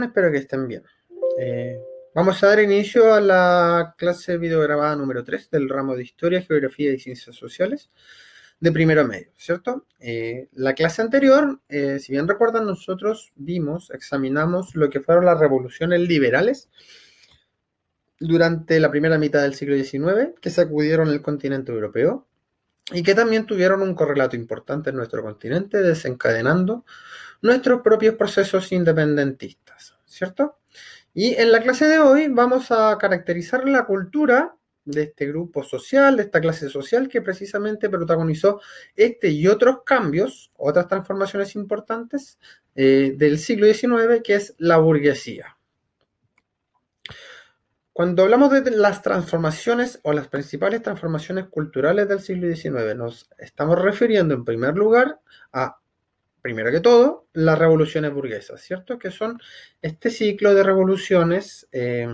Espero que estén bien. Eh, vamos a dar inicio a la clase videograbada número 3 del ramo de Historia, Geografía y Ciencias Sociales de primero medio, ¿cierto? Eh, la clase anterior, eh, si bien recuerdan, nosotros vimos, examinamos lo que fueron las revoluciones liberales durante la primera mitad del siglo XIX, que sacudieron el continente europeo y que también tuvieron un correlato importante en nuestro continente, desencadenando nuestros propios procesos independentistas, ¿cierto? Y en la clase de hoy vamos a caracterizar la cultura de este grupo social, de esta clase social que precisamente protagonizó este y otros cambios, otras transformaciones importantes eh, del siglo XIX, que es la burguesía. Cuando hablamos de las transformaciones o las principales transformaciones culturales del siglo XIX, nos estamos refiriendo en primer lugar a primero que todo, las revoluciones burguesas, ¿cierto? Que son este ciclo de revoluciones eh,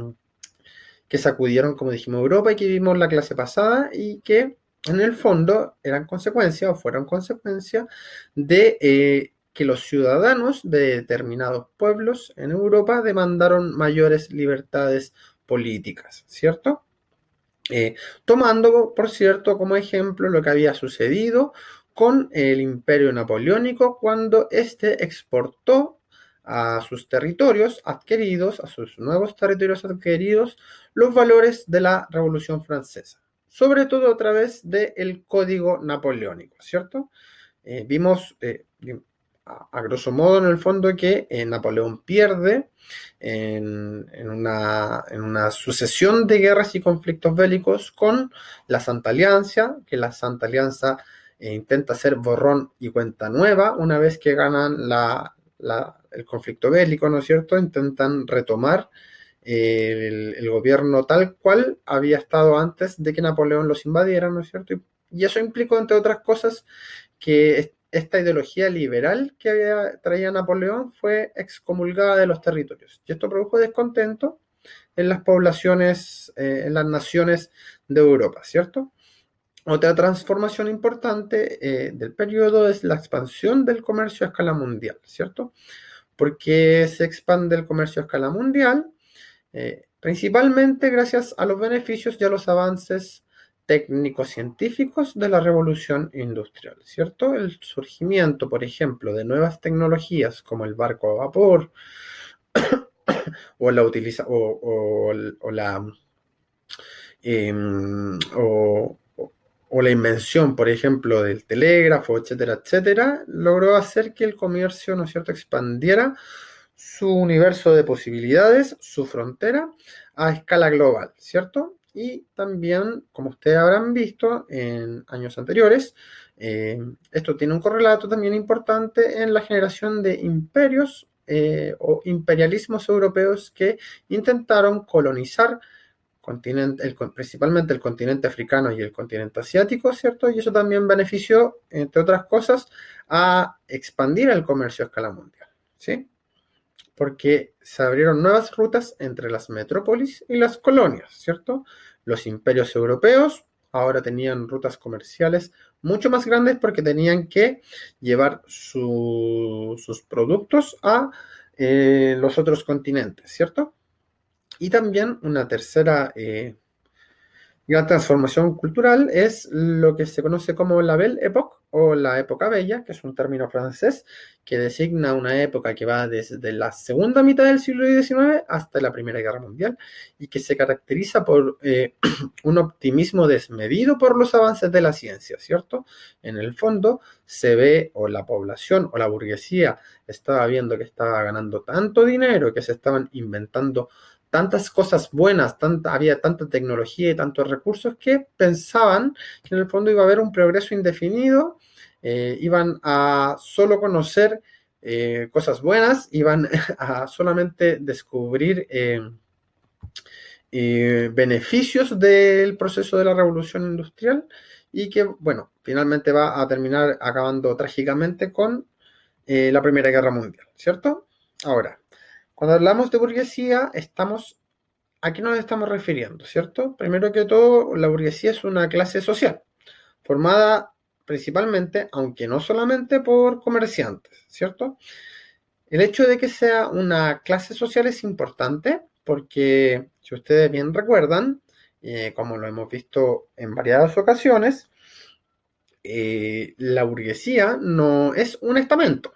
que sacudieron, como dijimos, Europa y que vimos la clase pasada y que en el fondo eran consecuencia o fueron consecuencia de eh, que los ciudadanos de determinados pueblos en Europa demandaron mayores libertades políticas, ¿cierto? Eh, tomando, por cierto, como ejemplo lo que había sucedido con el imperio napoleónico cuando éste exportó a sus territorios adquiridos, a sus nuevos territorios adquiridos, los valores de la Revolución Francesa, sobre todo a través del Código Napoleónico, ¿cierto? Eh, vimos, eh, a, grosso modo, en el fondo, que eh, Napoleón pierde una, en, una, sucesión de guerras y conflictos bélicos con la Santa Alianza, que la Santa Alianza e intenta hacer borrón y cuenta nueva una vez que ganan el conflicto bélico, ¿no es cierto? Intentan retomar eh, el, gobierno tal cual había estado antes de que Napoleón los invadiera, ¿no es cierto? Y, eso implicó, entre otras cosas, que esta ideología liberal que había, traía Napoleón fue excomulgada de los territorios. Y esto produjo descontento en las poblaciones, eh, en las naciones de Europa, ¿cierto? Otra transformación importante eh, del periodo es la expansión del comercio a escala mundial, ¿cierto? Porque se expande el comercio a escala mundial, eh, principalmente gracias a los beneficios y a los avances técnicos científicos de la revolución industrial, ¿cierto? El surgimiento, por ejemplo, de nuevas tecnologías como el barco a vapor o la utiliza o, la em, o, o la invención, por ejemplo, del telégrafo, etcétera, etcétera, logró hacer que el comercio, ¿no es cierto?, expandiera su universo de posibilidades, su frontera, a escala global, ¿cierto? Y también, como ustedes habrán visto en años anteriores, eh, esto tiene un correlato también importante en la generación de imperios eh, o imperialismos europeos que intentaron colonizar continente, principalmente el continente africano y el continente asiático, ¿cierto? Y eso también benefició, entre otras cosas, a expandir el comercio a escala mundial, ¿sí? Porque se abrieron nuevas rutas entre las metrópolis y las colonias, ¿cierto? Los imperios europeos ahora tenían rutas comerciales mucho más grandes porque tenían que llevar sus productos a eh, los otros continentes, ¿cierto? Y también una tercera eh, gran transformación cultural es lo que se conoce como la Belle Époque o la época bella, que es un término francés que designa una época que va desde la segunda mitad del siglo XIX hasta la Primera Guerra Mundial y que se caracteriza por eh, un optimismo desmedido por los avances de la ciencia, ¿cierto? En el fondo se ve o la población o la burguesía estaba viendo que estaba ganando tanto dinero, que se estaban inventando tantas cosas buenas, había tanta tecnología y tantos recursos que pensaban que en el fondo iba a haber un progreso indefinido, eh, iban a solo conocer eh, cosas buenas, iban a solamente descubrir eh, beneficios del proceso de la revolución industrial y que, bueno, finalmente va a terminar acabando trágicamente con la Primera Guerra Mundial, ¿cierto? Ahora, cuando hablamos de burguesía, estamos, ¿a qué nos estamos refiriendo? ¿Cierto? Primero que todo, la burguesía es una clase social, formada principalmente, aunque no solamente por comerciantes, ¿cierto? El hecho de que sea una clase social es importante porque, si ustedes bien recuerdan, eh, como lo hemos visto en varias ocasiones, eh, la burguesía no es un estamento.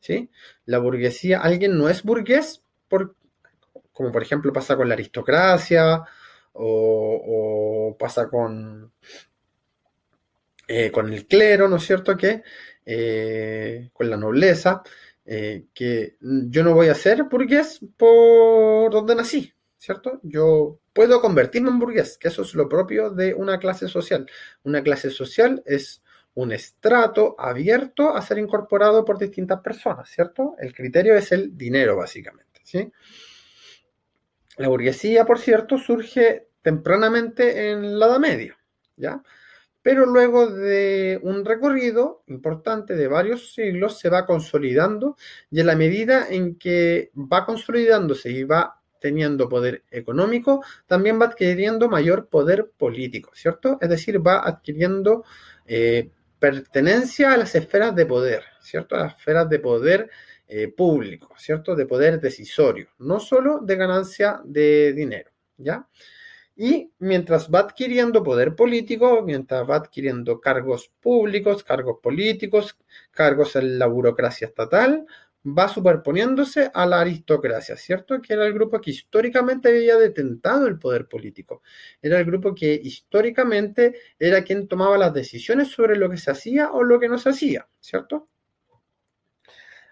¿Sí? La burguesía, alguien no es burgués, por, como por ejemplo pasa con la aristocracia o, pasa con, eh, con el clero, ¿no es cierto? Que con la nobleza, que yo no voy a ser burgués por donde nací, ¿cierto? Yo puedo convertirme en burgués, que eso es lo propio de una clase social. Una clase social es un estrato abierto a ser incorporado por distintas personas, ¿cierto? El criterio es el dinero, básicamente, ¿sí? La burguesía, por cierto, surge tempranamente en la Edad Media, ¿ya? Pero luego de un recorrido importante de varios siglos se va consolidando y en la medida en que va consolidándose y va teniendo poder económico, también va adquiriendo mayor poder político, ¿cierto? Es decir, va adquiriendo eh, pertenencia a las esferas de poder, ¿cierto? A las esferas de poder eh, público, ¿cierto? De poder decisorio, no solo de ganancia de dinero, ¿ya? Y mientras va adquiriendo poder político, mientras va adquiriendo cargos públicos, cargos políticos, cargos en la burocracia estatal, va superponiéndose a la aristocracia, ¿cierto? Que era el grupo que históricamente había detentado el poder político. Era el grupo que históricamente era quien tomaba las decisiones sobre lo que se hacía o lo que no se hacía, ¿cierto?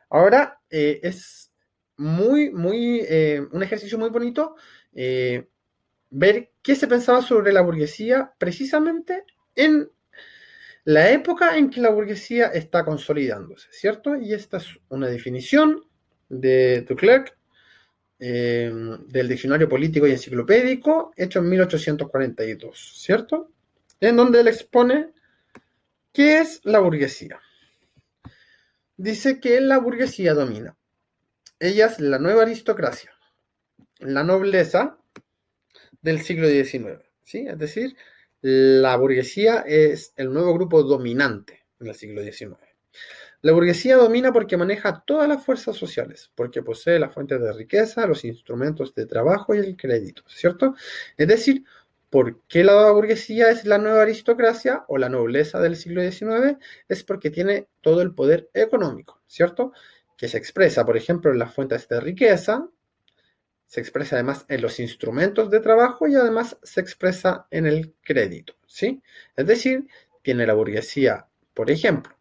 Ahora eh, es muy, muy, eh, un ejercicio muy bonito eh, ver qué se pensaba sobre la burguesía precisamente en la época en que la burguesía está consolidándose, ¿cierto? Y esta es una definición de Duclerc eh, del Diccionario Político y Enciclopédico, hecho en 1842, ¿cierto? En donde él expone qué es la burguesía. Dice que la burguesía domina. Ella es la nueva aristocracia, la nobleza del siglo XIX, ¿sí? Es decir, la burguesía es el nuevo grupo dominante en el siglo XIX. La burguesía domina porque maneja todas las fuerzas sociales, porque posee las fuentes de riqueza, los instrumentos de trabajo y el crédito, ¿cierto? Es decir, ¿por qué la burguesía es la nueva aristocracia o la nobleza del siglo XIX? Es porque tiene todo el poder económico, ¿cierto? Que se expresa, por ejemplo, en las fuentes de riqueza, se expresa además en los instrumentos de trabajo y además se expresa en el crédito, ¿sí? Es decir, tiene la burguesía, por ejemplo,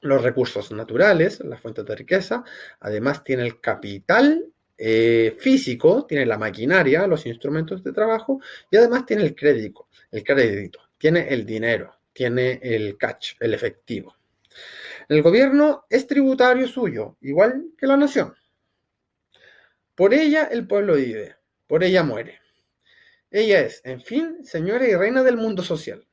los recursos naturales, las fuentes de riqueza, además tiene el capital eh, físico, tiene la maquinaria, los instrumentos de trabajo y además tiene el crédito, el crédito, tiene el dinero, tiene el catch, el efectivo. El gobierno es tributario suyo, igual que la nación. Por ella el pueblo vive, por ella muere. Ella es, en fin, señora y reina del mundo social.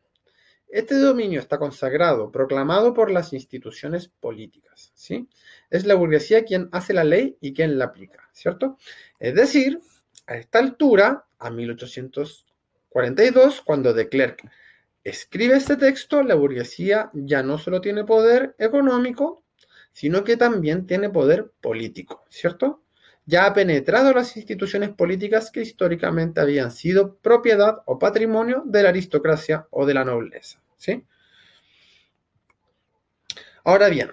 Este dominio está consagrado, proclamado por las instituciones políticas, ¿sí? Es la burguesía quien hace la ley y quien la aplica, ¿cierto? Es decir, a esta altura, a 1842, cuando de Klerk escribe este texto, la burguesía ya no solo tiene poder económico, sino que también tiene poder político, ¿cierto? Ya ha penetrado las instituciones políticas que históricamente habían sido propiedad o patrimonio de la aristocracia o de la nobleza. ¿sí? Ahora bien,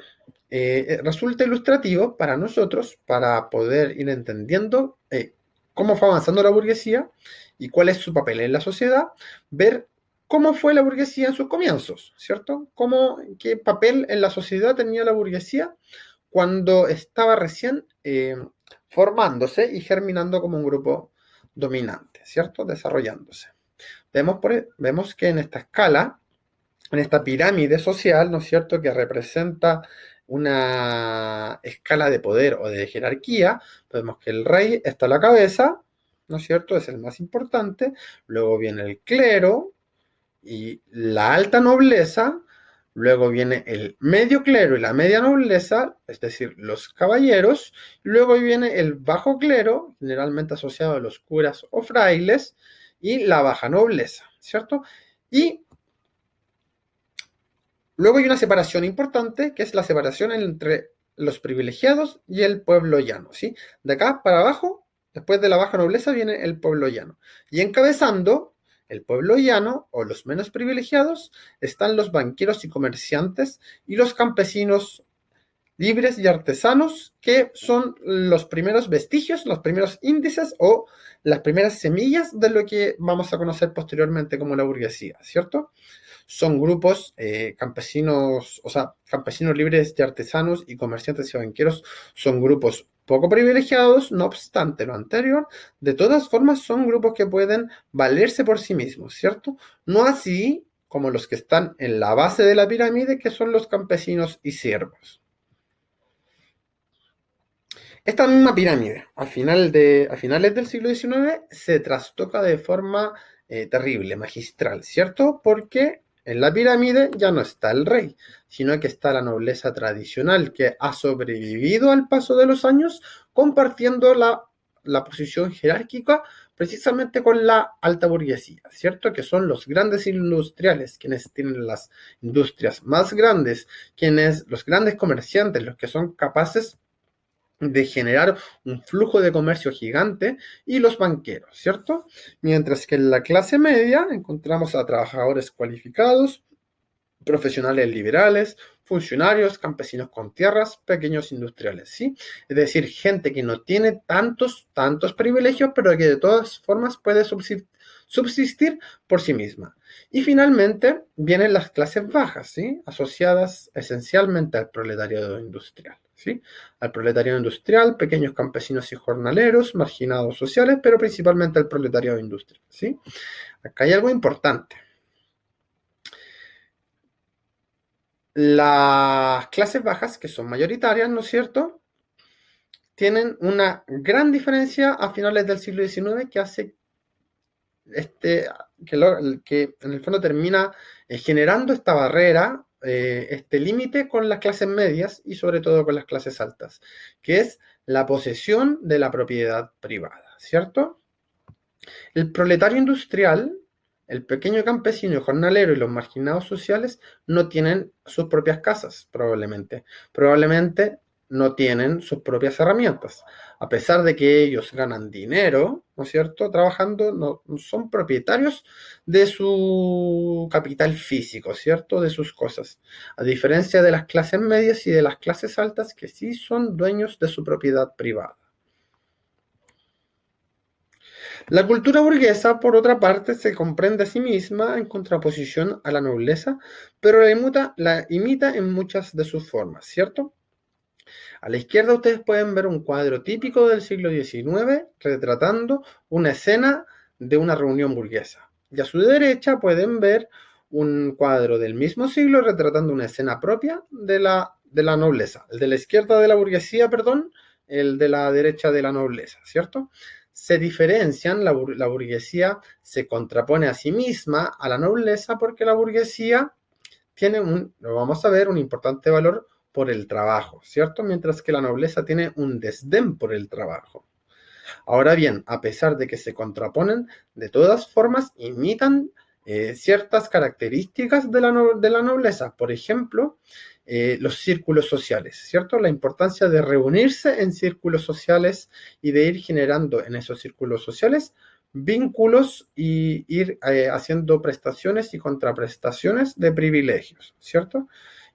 eh, eh, resulta ilustrativo para nosotros, para poder ir entendiendo eh, cómo fue avanzando la burguesía y cuál es su papel en la sociedad, ver cómo fue la burguesía en sus comienzos, ¿cierto? Cómo, qué papel en la sociedad tenía la burguesía cuando estaba recién formándose y germinando como un grupo dominante, ¿cierto? Desarrollándose. E, vemos que en esta escala, en esta pirámide social, ¿no es cierto?, que representa una escala de poder o de jerarquía, vemos que el rey está a la cabeza, ¿no es cierto?, es el más importante, luego viene el clero y la alta nobleza, Luego viene el medio clero y la media nobleza, es decir, los caballeros. Luego viene el bajo clero, generalmente asociado a los curas o frailes, y la baja nobleza, ¿cierto? Y luego hay una separación importante, que es la separación entre los privilegiados y el pueblo llano, ¿sí? De acá para abajo, después de la baja nobleza, viene el pueblo llano. Y encabezando el pueblo llano o los menos privilegiados están los banqueros y comerciantes y los campesinos libres y artesanos, que son los primeros vestigios, los primeros índices o las primeras semillas de lo que vamos a conocer posteriormente como la burguesía, ¿cierto? Son grupos eh, campesinos, o sea, campesinos libres y artesanos y comerciantes y banqueros son grupos poco privilegiados, no obstante lo anterior, de todas formas son grupos que pueden valerse por sí mismos, ¿cierto? No así como los que están en la base de la pirámide, que son los campesinos y siervos. Esta misma pirámide, a, final de, a finales del siglo XIX, se trastoca de forma eh, terrible, magistral, ¿cierto? Porque en la pirámide ya no está el rey, sino que está la nobleza tradicional que ha sobrevivido al paso de los años, compartiendo la, la posición jerárquica precisamente con la alta burguesía, ¿cierto? Que son los grandes industriales, quienes tienen las industrias más grandes, quienes, los grandes comerciantes, los que son capaces de generar un flujo de comercio gigante y los banqueros, ¿cierto? Mientras que en la clase media encontramos a trabajadores cualificados, profesionales liberales, funcionarios, campesinos con tierras, pequeños industriales, ¿sí? Es decir, gente que no tiene tantos, tantos privilegios, pero que de todas formas puede subsistir por sí misma. Y finalmente vienen las clases bajas, ¿sí? Asociadas esencialmente al proletariado industrial. ¿Sí? Al proletariado industrial, pequeños campesinos y jornaleros, marginados sociales, pero principalmente al proletariado industrial, ¿sí? Acá hay algo importante. Las clases bajas, que son mayoritarias, ¿no es cierto? Tienen una gran diferencia a finales del siglo XIX que hace este, que, en el fondo termina eh, generando esta barrera eh, este límite con las clases medias y sobre todo con las clases altas, que es la posesión de la propiedad privada, ¿cierto? El proletario industrial, el pequeño campesino jornalero y los marginados sociales no tienen sus propias casas, probablemente. Probablemente no tienen sus propias herramientas. A pesar de que ellos ganan dinero, ¿no es cierto? Trabajando, no, son propietarios de su capital físico, ¿cierto? De sus cosas. A diferencia de las clases medias y de las clases altas que sí son dueños de su propiedad privada. La cultura burguesa, por otra parte, se comprende a sí misma en contraposición a la nobleza, pero la la imita en muchas de sus formas, ¿cierto? A la izquierda ustedes pueden ver un cuadro típico del siglo XIX retratando una escena de una reunión burguesa. Y a su derecha pueden ver un cuadro del mismo siglo retratando una escena propia de la, de la nobleza. El de la izquierda de la burguesía, perdón, el de la derecha de la nobleza, ¿cierto? Se diferencian, la, la burguesía se contrapone a sí misma a la nobleza porque la burguesía tiene un, lo vamos a ver, un importante valor por el trabajo, ¿cierto? Mientras que la nobleza tiene un desdén por el trabajo. Ahora bien, a pesar de que se contraponen, de todas formas imitan eh, ciertas características de la, nobleza. Por ejemplo, eh, los círculos sociales, ¿cierto? La importancia de reunirse en círculos sociales y de ir generando en esos círculos sociales vínculos y ir eh, haciendo prestaciones y contraprestaciones de privilegios, ¿cierto?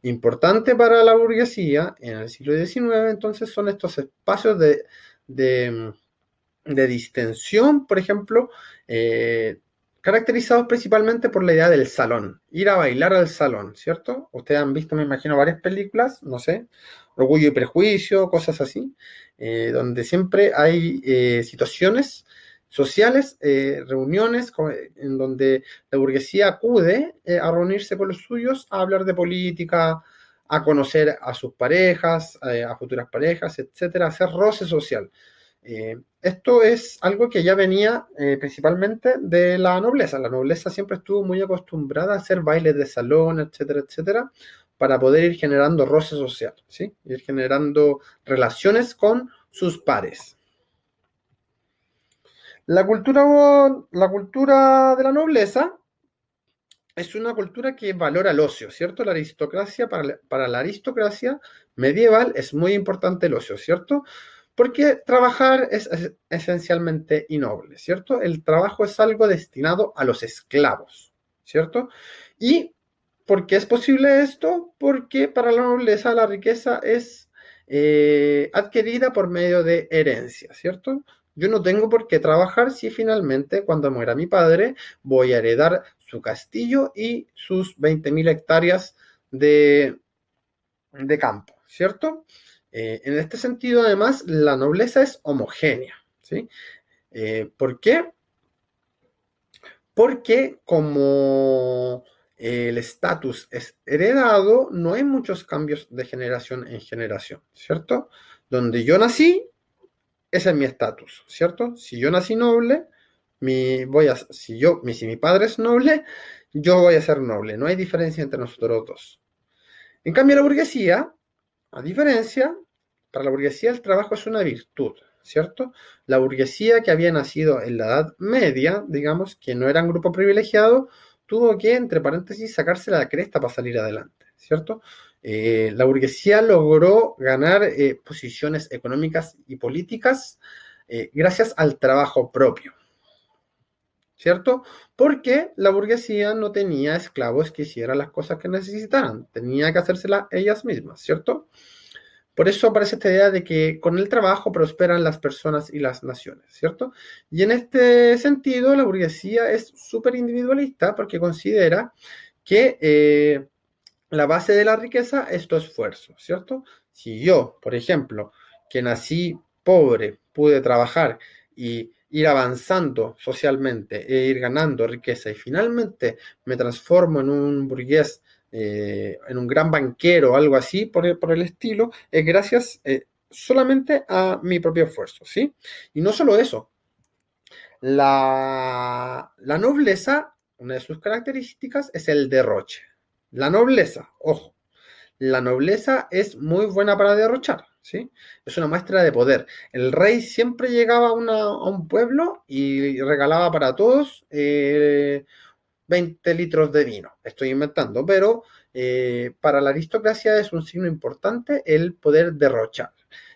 Importante para la burguesía en el siglo XIX, entonces, son estos espacios de, de, distensión, por ejemplo, eh, caracterizados principalmente por la idea del salón, ir a bailar al salón, ¿cierto? Ustedes han visto, me imagino, varias películas, no sé, Orgullo y Prejuicio, cosas así, eh, donde siempre hay eh, situaciones sociales, eh, reuniones en donde la burguesía acude eh, a reunirse con los suyos, a hablar de política, a conocer a sus parejas, eh, a futuras parejas, etcétera, hacer roce social. esto es algo que ya venía principalmente de la nobleza. La nobleza siempre estuvo muy acostumbrada a hacer bailes de salón, etcétera, etcétera, para poder ir generando roce social, ¿sí? Ir generando relaciones con sus pares. La cultura, de la nobleza es una cultura que valora el ocio, ¿cierto? La aristocracia, para, para la aristocracia medieval es muy importante el ocio, ¿cierto? Porque trabajar es, esencialmente innoble, ¿cierto? El trabajo es algo destinado a los esclavos, ¿cierto? Y ¿por qué es posible esto? Porque para la nobleza la riqueza es eh, adquirida por medio de herencia, ¿cierto? Yo no tengo por qué trabajar si finalmente cuando muera mi padre voy a heredar su castillo y sus 20.000 hectáreas de, de campo, ¿cierto? Eh, en este sentido, además, la nobleza es homogénea. ¿sí? Eh, ¿Por qué? Porque como el estatus es heredado, no hay muchos cambios de generación en generación, ¿cierto? Donde yo nací, ese es mi estatus, ¿cierto? Si yo nací noble, mi, voy a, si, yo, si mi padre es noble, yo voy a ser noble. No hay diferencia entre nosotros dos. En cambio, la burguesía a diferencia, para la burguesía el trabajo es una virtud, ¿cierto? La burguesía que había nacido en la Edad Media, digamos, que no era un grupo privilegiado, tuvo que, entre paréntesis, sacarse la cresta para salir adelante, ¿cierto? Eh, la burguesía logró ganar eh, posiciones económicas y políticas eh, gracias al trabajo propio, ¿cierto? Porque la burguesía no tenía esclavos que hicieran las cosas que necesitaran, tenía que hacérselas ellas mismas, ¿cierto? Por eso aparece esta idea de que con el trabajo prosperan las personas y las naciones, ¿cierto? Y en este sentido, la burguesía es súper individualista porque considera que la base de la riqueza es tu esfuerzo, ¿cierto? Si yo, por ejemplo, que nací pobre, pude trabajar y ir avanzando socialmente e ir ganando riqueza y finalmente me transformo en un burgués, eh, en un gran banquero algo así por el, por el estilo, es gracias eh, solamente a mi propio esfuerzo, ¿sí? Y no solo eso, la, la nobleza, una de sus características es el derroche. La nobleza, ojo, la nobleza es muy buena para derrochar. ¿sí? Es una muestra de poder. El rey siempre llegaba a, un pueblo y regalaba para todos 20 eh, litros de vino. Estoy inventando, pero eh, para la aristocracia es un signo importante el poder derrochar.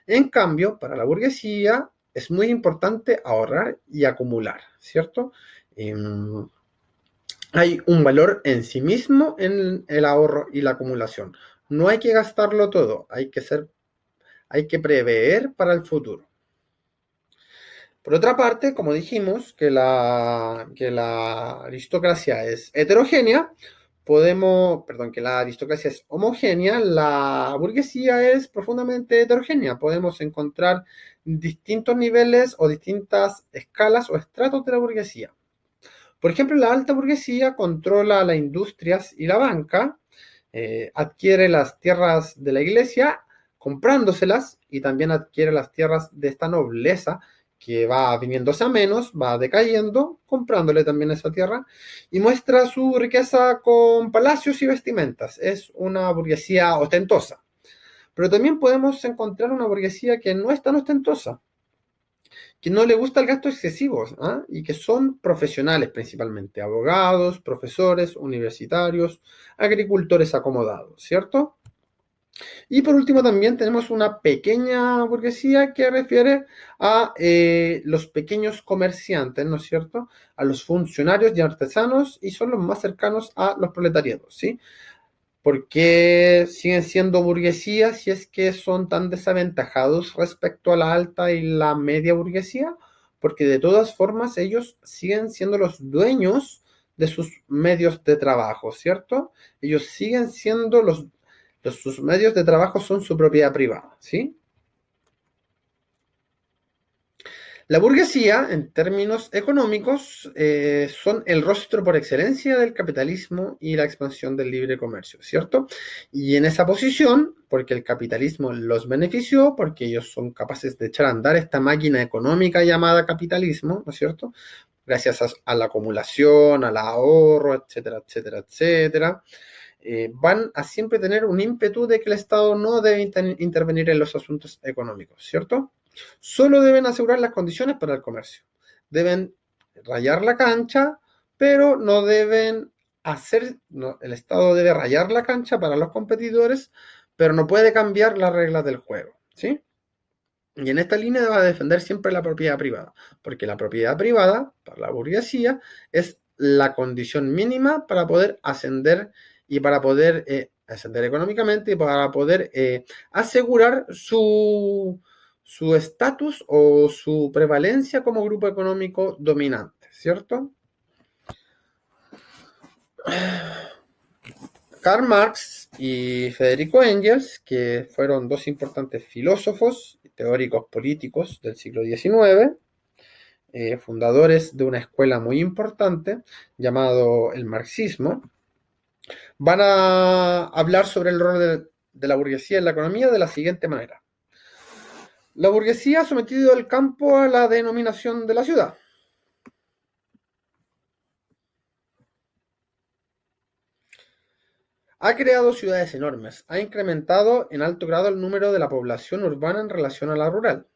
En cambio, para la burguesía es muy importante ahorrar y acumular, ¿cierto? Em, hay un valor en sí mismo en el ahorro y la acumulación. No hay que gastarlo todo, hay que ser hay que prever para el futuro. Por otra parte, como dijimos que la, que la aristocracia es heterogénea, podemos, perdón, que la aristocracia es homogénea, la burguesía es profundamente heterogénea. Podemos encontrar distintos niveles o distintas escalas o estratos de la burguesía. Por ejemplo, la alta burguesía controla las industrias y la banca, eh, adquiere las tierras de la iglesia comprándoselas y también adquiere las tierras de esta nobleza que va viniéndose a menos, va decayendo, comprándole también esa tierra y muestra su riqueza con palacios y vestimentas. Es una burguesía ostentosa. Pero también podemos encontrar una burguesía que no es tan ostentosa, que no le gusta el gasto excesivo ¿ah? y que son profesionales principalmente, abogados, profesores, universitarios, agricultores acomodados, ¿cierto? Y por último también tenemos una pequeña burguesía que refiere a eh, los pequeños comerciantes, ¿no es cierto? A los funcionarios y artesanos y son los más cercanos a los proletariados, ¿sí? ¿Por qué siguen siendo burguesías si es que son tan desaventajados respecto a la alta y la media burguesía? Porque de todas formas ellos siguen siendo los dueños de sus medios de trabajo, ¿cierto? Ellos siguen siendo los sus medios de trabajo son su propiedad privada, ¿sí? La burguesía, en términos económicos, eh, son el rostro por excelencia del capitalismo y la expansión del libre comercio, ¿cierto? Y en esa posición, porque el capitalismo los benefició, porque ellos son capaces de echar a andar esta máquina económica llamada capitalismo, ¿no es cierto? Gracias a, la acumulación, al ahorro, etcétera, etcétera, etcétera. Eh, van a siempre tener un ímpetu de que el Estado no debe intervenir en los asuntos económicos, ¿cierto? Solo deben asegurar las condiciones para el comercio. Deben rayar la cancha, pero no deben hacer, el Estado debe rayar la cancha para los competidores, pero no puede cambiar las reglas del juego, ¿sí? Y en esta línea va a defender siempre la propiedad privada, porque la propiedad privada, para la burguesía, es la condición mínima para poder ascender y para poder eh, ascender económicamente y para poder eh, asegurar su estatus o su prevalencia como grupo económico dominante, ¿cierto? Karl Marx y Federico Engels, que fueron dos importantes filósofos y teóricos políticos del siglo XIX, eh, fundadores de una escuela muy importante llamado el marxismo, van a hablar sobre el rol de, la burguesía en la economía de la siguiente manera. La burguesía ha sometido el campo a la denominación de la ciudad. Ha creado ciudades enormes, ha incrementado en alto grado el número de la población urbana en relación a la rural.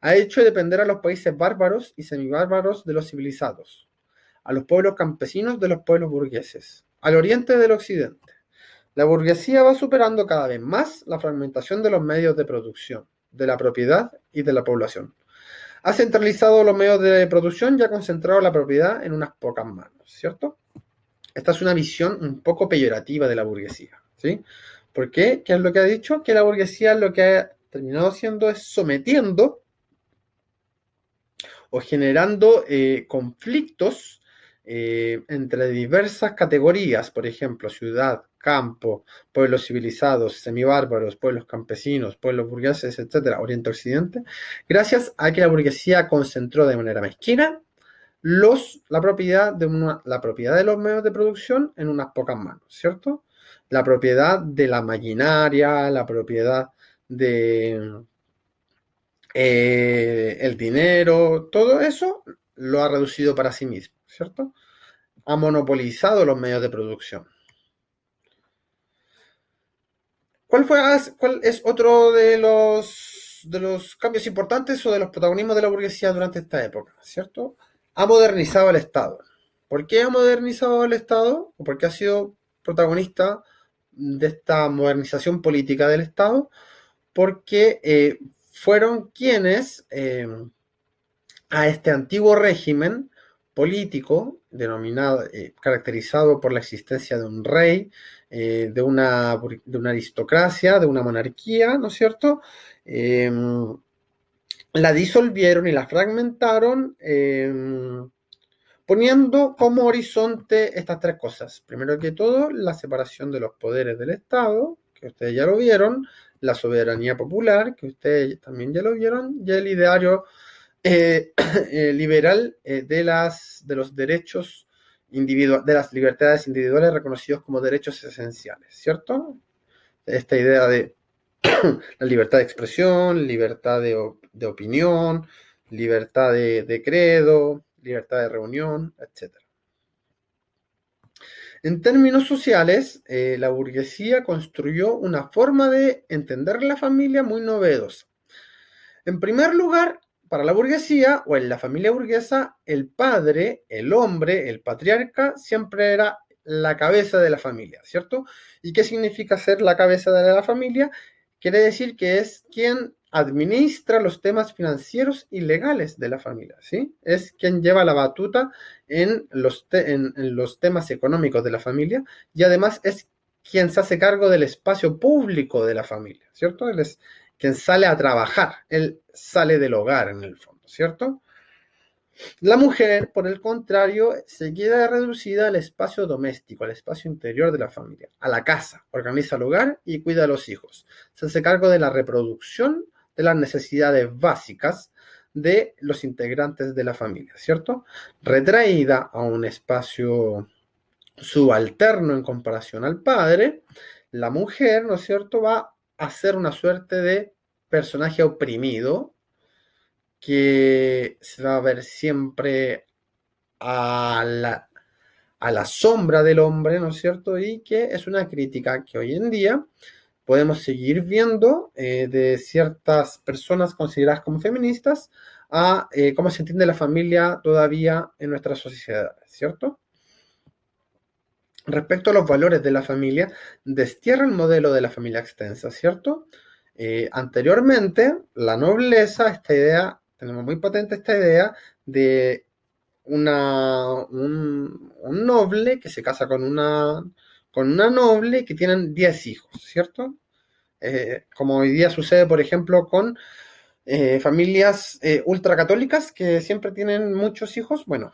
Ha hecho depender a los países bárbaros y semibárbaros de los civilizados, a los pueblos campesinos de los pueblos burgueses, al oriente del occidente. La burguesía va superando cada vez más la fragmentación de los medios de producción, de la propiedad y de la población. Ha centralizado los medios de producción y ha concentrado la propiedad en unas pocas manos, ¿cierto? Esta es una visión un poco peyorativa de la burguesía, ¿sí? ¿Por qué? ¿Qué es lo que ha dicho? Que la burguesía lo que ha terminado haciendo es sometiendo o generando eh, conflictos eh, entre diversas categorías, por ejemplo, ciudad, campo, pueblos civilizados, semibárbaros, pueblos campesinos, pueblos burgueses, etcétera, Oriente-Occidente, gracias a que la burguesía concentró de manera mezquina los, la, propiedad de la propiedad de los medios de producción en unas pocas manos, ¿cierto? La propiedad de la maquinaria, la propiedad de eh, el dinero, todo eso lo ha reducido para sí mismo, ¿cierto? Ha monopolizado los medios de producción. ¿Cuál, fue, cuál es otro de los, de los cambios importantes o de los protagonismos de la burguesía durante esta época, ¿cierto? ha modernizado el Estado. ¿Por qué ha modernizado el Estado? ¿O por qué ha sido protagonista de esta modernización política del Estado? Porque eh, fueron quienes eh, a este antiguo régimen político, denominado, eh, caracterizado por la existencia de un rey, de, una, de, una, aristocracia, de una monarquía, ¿no es cierto? la disolvieron y la fragmentaron, em, poniendo como horizonte estas tres cosas. Primero que todo, la separación de los poderes del Estado, que ustedes ya lo vieron, la soberanía popular, que ustedes también ya lo vieron, y el ideario eh, eh, liberal eh, de, las, de los derechos individuales, de las libertades individuales reconocidos como derechos esenciales, ¿cierto? Esta idea de la libertad de expresión, libertad de, opinión, libertad de, credo, libertad de reunión, etc. En términos sociales, la burguesía construyó una forma de entender la familia muy novedosa. En primer lugar, para la burguesía o en la familia burguesa, el padre, el hombre, el patriarca, siempre era la cabeza de la familia, ¿cierto? ¿Y qué significa ser la cabeza de la familia? Quiere decir que es quien administra los temas financieros y legales de la familia, ¿sí? Es quien lleva la batuta en los, en, los temas económicos de la familia y además es quien se hace cargo del espacio público de la familia, ¿cierto? Él es quien sale a trabajar, él sale del hogar en el fondo, ¿cierto? La mujer, por el contrario, se queda reducida al espacio doméstico, al espacio interior de la familia, a la casa, organiza el hogar y cuida a los hijos. Se hace cargo de la reproducción de las necesidades básicas de los integrantes de la familia, ¿cierto? Retraída a un espacio subalterno en comparación al padre, la mujer, ¿no es cierto?, va a ser una suerte de personaje oprimido que se va a ver siempre a la, a la sombra del hombre, ¿no es cierto? Y que es una crítica que hoy en día podemos seguir viendo eh, de ciertas personas consideradas como feministas a eh, cómo se entiende la familia todavía en nuestra sociedad, ¿cierto? Respecto a los valores de la familia, destierra el modelo de la familia extensa, ¿cierto? Eh, anteriormente, la nobleza, esta idea, tenemos muy potente esta idea de una, un, noble que se casa con una, con una noble que tienen 10 hijos, ¿cierto? Eh, como hoy día sucede, por ejemplo, con eh, familias ultracatólicas que siempre tienen muchos hijos. Bueno,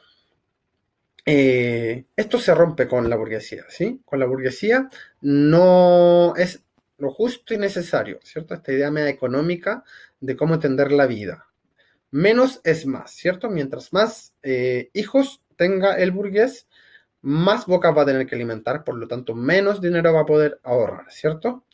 esto se rompe con la burguesía, ¿sí? Con la burguesía no es lo justo y necesario, ¿cierto? Esta idea media económica de cómo entender la vida. Menos es más, ¿cierto? Mientras más eh, hijos tenga el burgués, más boca va a tener que alimentar, por lo tanto, menos dinero va a poder ahorrar, ¿cierto?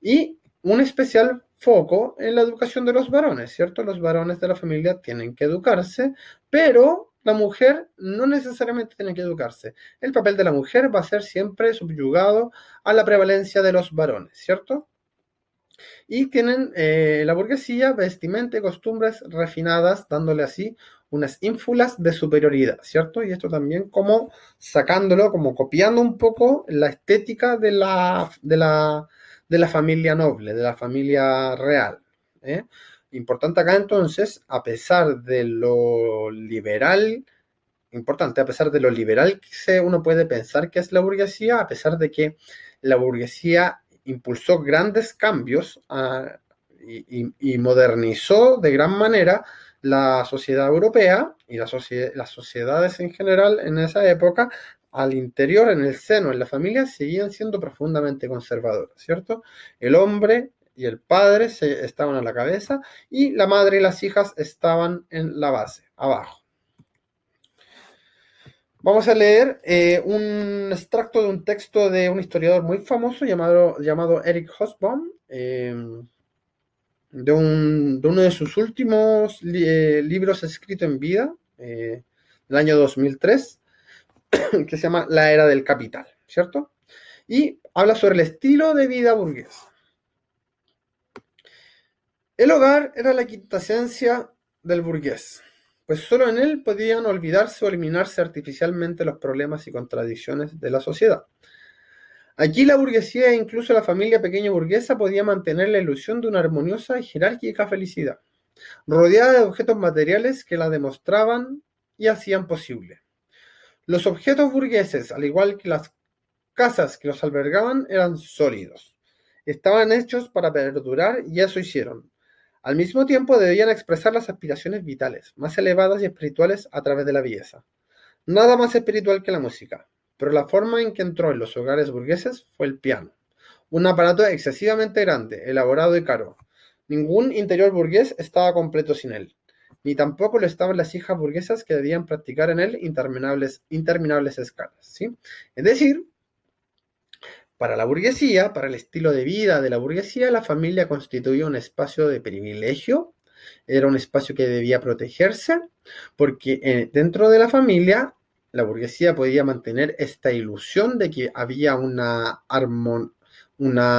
Y un especial foco en la educación de los varones, ¿cierto? Los varones de la familia tienen que educarse, pero la mujer no necesariamente tiene que educarse. El papel de la mujer va a ser siempre subyugado a la prevalencia de los varones, ¿cierto? Y tienen eh, la burguesía vestimenta y costumbres refinadas, dándole así unas ínfulas de superioridad, ¿cierto? Y esto también como sacándolo, como copiando un poco la estética de la, de la, de la familia noble, de la familia real. ¿eh? Importante acá entonces, a pesar de lo liberal, importante, a pesar de lo liberal que uno puede pensar que es la burguesía, a pesar de que la burguesía impulsó grandes cambios ah, y, modernizó de gran manera la sociedad europea y las sociedades en general en esa época, al interior, en el seno, en la familia, seguían siendo profundamente conservadoras, ¿cierto? El hombre y el padre se, estaban a la cabeza y la madre y las hijas estaban en la base, abajo. Vamos a leer eh, un extracto de un texto de un historiador muy famoso llamado, llamado Eric Hobsbawm, em, de, uno de sus últimos eh, libros escritos en vida, eh, del año 2003, que se llama La Era del Capital, ¿cierto? Y habla sobre el estilo de vida burgués. El hogar era la quintasencia del burgués, pues solo en él podían olvidarse o eliminarse artificialmente los problemas y contradicciones de la sociedad. Aquí la burguesía e incluso la familia pequeña burguesa podía mantener la ilusión de una armoniosa y jerárquica felicidad, rodeada de objetos materiales que la demostraban y hacían posible. Los objetos burgueses, al igual que las casas que los albergaban, eran sólidos. Estaban hechos para perdurar y eso hicieron. Al mismo tiempo debían expresar las aspiraciones vitales, más elevadas y espirituales a través de la belleza. Nada más espiritual que la música, pero la forma en que entró en los hogares burgueses fue el piano. Un aparato excesivamente grande, elaborado y caro. Ningún interior burgués estaba completo sin él, ni tampoco lo estaban las hijas burguesas que debían practicar en él interminables, escalas. ¿sí? Es decir, para la burguesía, para el estilo de vida de la burguesía, la familia constituía un espacio de privilegio, era un espacio que debía protegerse, porque eh, dentro de la familia la burguesía podía mantener esta ilusión de que había una,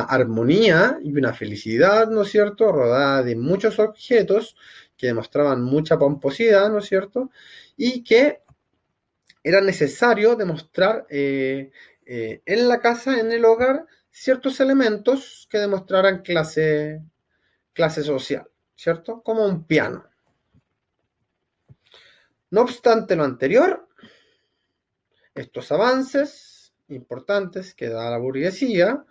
armonía y una felicidad, ¿no es cierto?, rodada de muchos objetos que demostraban mucha pomposidad, ¿no es cierto?, y que era necesario demostrar eh, eh, en la casa, en el hogar, ciertos elementos que demostraran clase, clase social, ¿cierto? Como un piano. No obstante lo anterior, estos avances importantes que da la burguesía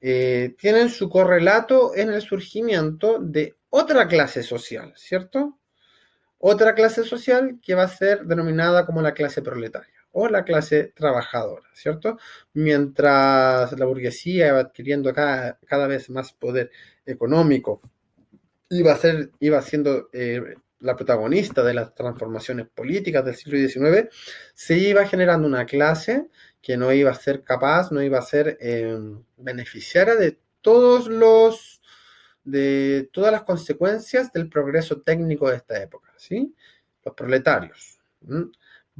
eh, tienen su correlato en el surgimiento de otra clase social, ¿cierto? Otra clase social que va a ser denominada como la clase proletaria o la clase trabajadora, ¿cierto? Mientras la burguesía va adquiriendo cada, cada vez más poder económico, iba, a ser, iba siendo eh, la protagonista de las transformaciones políticas del siglo XIX, se iba generando una clase que no iba a ser capaz, no iba a ser eh, beneficiaria de todos los de todas las consecuencias del progreso técnico de esta época, ¿sí? Los proletarios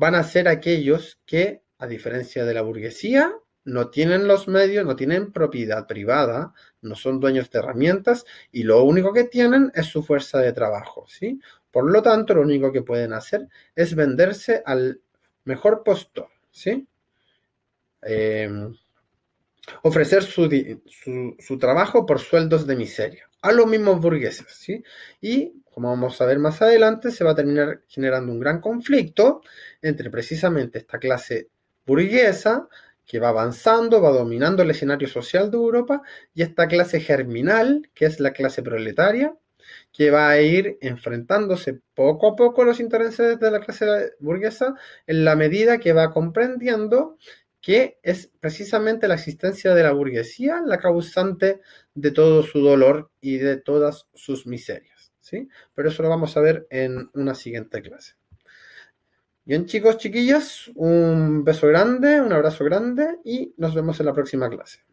van a ser aquellos que, a diferencia de la burguesía, no tienen los medios, no tienen propiedad privada, no son dueños de herramientas y lo único que tienen es su fuerza de trabajo, ¿sí? Por lo tanto, lo único que pueden hacer es venderse al mejor postor, ¿sí? em, ofrecer su, su, trabajo por sueldos de miseria a los mismos burgueses. ¿sí? Y, como vamos a ver más adelante, se va a terminar generando un gran conflicto entre precisamente esta clase burguesa que va avanzando, va dominando el escenario social de Europa, y esta clase germinal, que es la clase proletaria, que va a ir enfrentándose poco a poco los intereses de la clase burguesa en la medida que va comprendiendo que es precisamente la existencia de la burguesía la causante de todo su dolor y de todas sus miserias. ¿Sí? Pero eso lo vamos a ver en una siguiente clase. Bien chicos, chiquillas, un beso grande, un abrazo grande y nos vemos en la próxima clase.